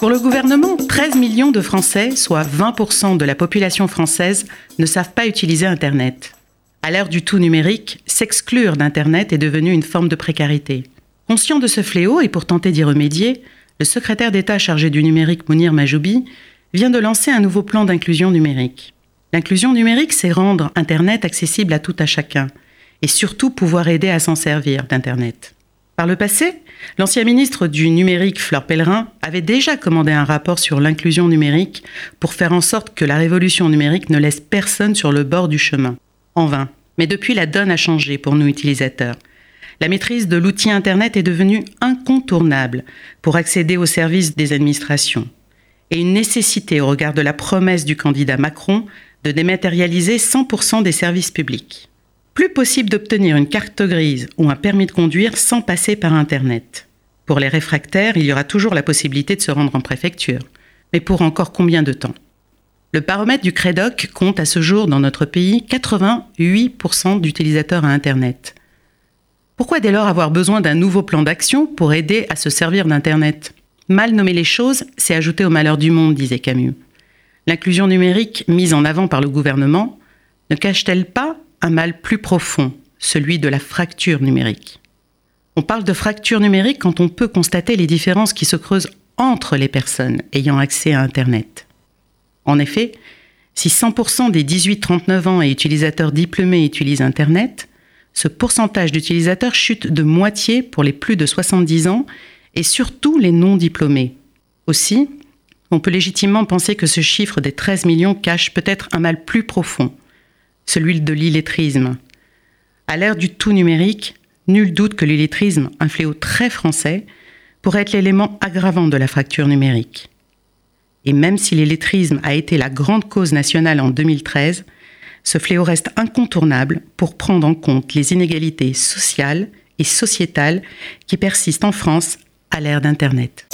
Pour le gouvernement, 13 millions de Français, soit 20% de la population française, ne savent pas utiliser Internet. À l'ère du tout numérique, s'exclure d'Internet est devenu une forme de précarité. Conscient de ce fléau et pour tenter d'y remédier, le secrétaire d'État chargé du numérique Mounir Majoubi vient de lancer un nouveau plan d'inclusion numérique. L'inclusion numérique, c'est rendre Internet accessible à tout à chacun et surtout pouvoir aider à s'en servir d'Internet. Par le passé, l'ancien ministre du numérique, Fleur Pellerin, avait déjà commandé un rapport sur l'inclusion numérique pour faire en sorte que la révolution numérique ne laisse personne sur le bord du chemin. En vain. Mais depuis, la donne a changé pour nous utilisateurs. La maîtrise de l'outil Internet est devenue incontournable pour accéder aux services des administrations et une nécessité au regard de la promesse du candidat Macron de dématérialiser 100% des services publics plus possible d'obtenir une carte grise ou un permis de conduire sans passer par Internet. Pour les réfractaires, il y aura toujours la possibilité de se rendre en préfecture. Mais pour encore combien de temps? Le paramètre du CREDOC compte à ce jour dans notre pays 88% d'utilisateurs à Internet. Pourquoi dès lors avoir besoin d'un nouveau plan d'action pour aider à se servir d'Internet? Mal nommer les choses, c'est ajouter au malheur du monde, disait Camus. L'inclusion numérique mise en avant par le gouvernement ne cache-t-elle pas un mal plus profond, celui de la fracture numérique. On parle de fracture numérique quand on peut constater les différences qui se creusent entre les personnes ayant accès à Internet. En effet, si 100% des 18-39 ans et utilisateurs diplômés utilisent Internet, ce pourcentage d'utilisateurs chute de moitié pour les plus de 70 ans et surtout les non diplômés. Aussi, on peut légitimement penser que ce chiffre des 13 millions cache peut-être un mal plus profond, celui de l'illettrisme. À l'ère du tout numérique, nul doute que l'illettrisme, un fléau très français, pourrait être l'élément aggravant de la fracture numérique. Et même si l'illettrisme a été la grande cause nationale en 2013, ce fléau reste incontournable pour prendre en compte les inégalités sociales et sociétales qui persistent en France à l'ère d'Internet.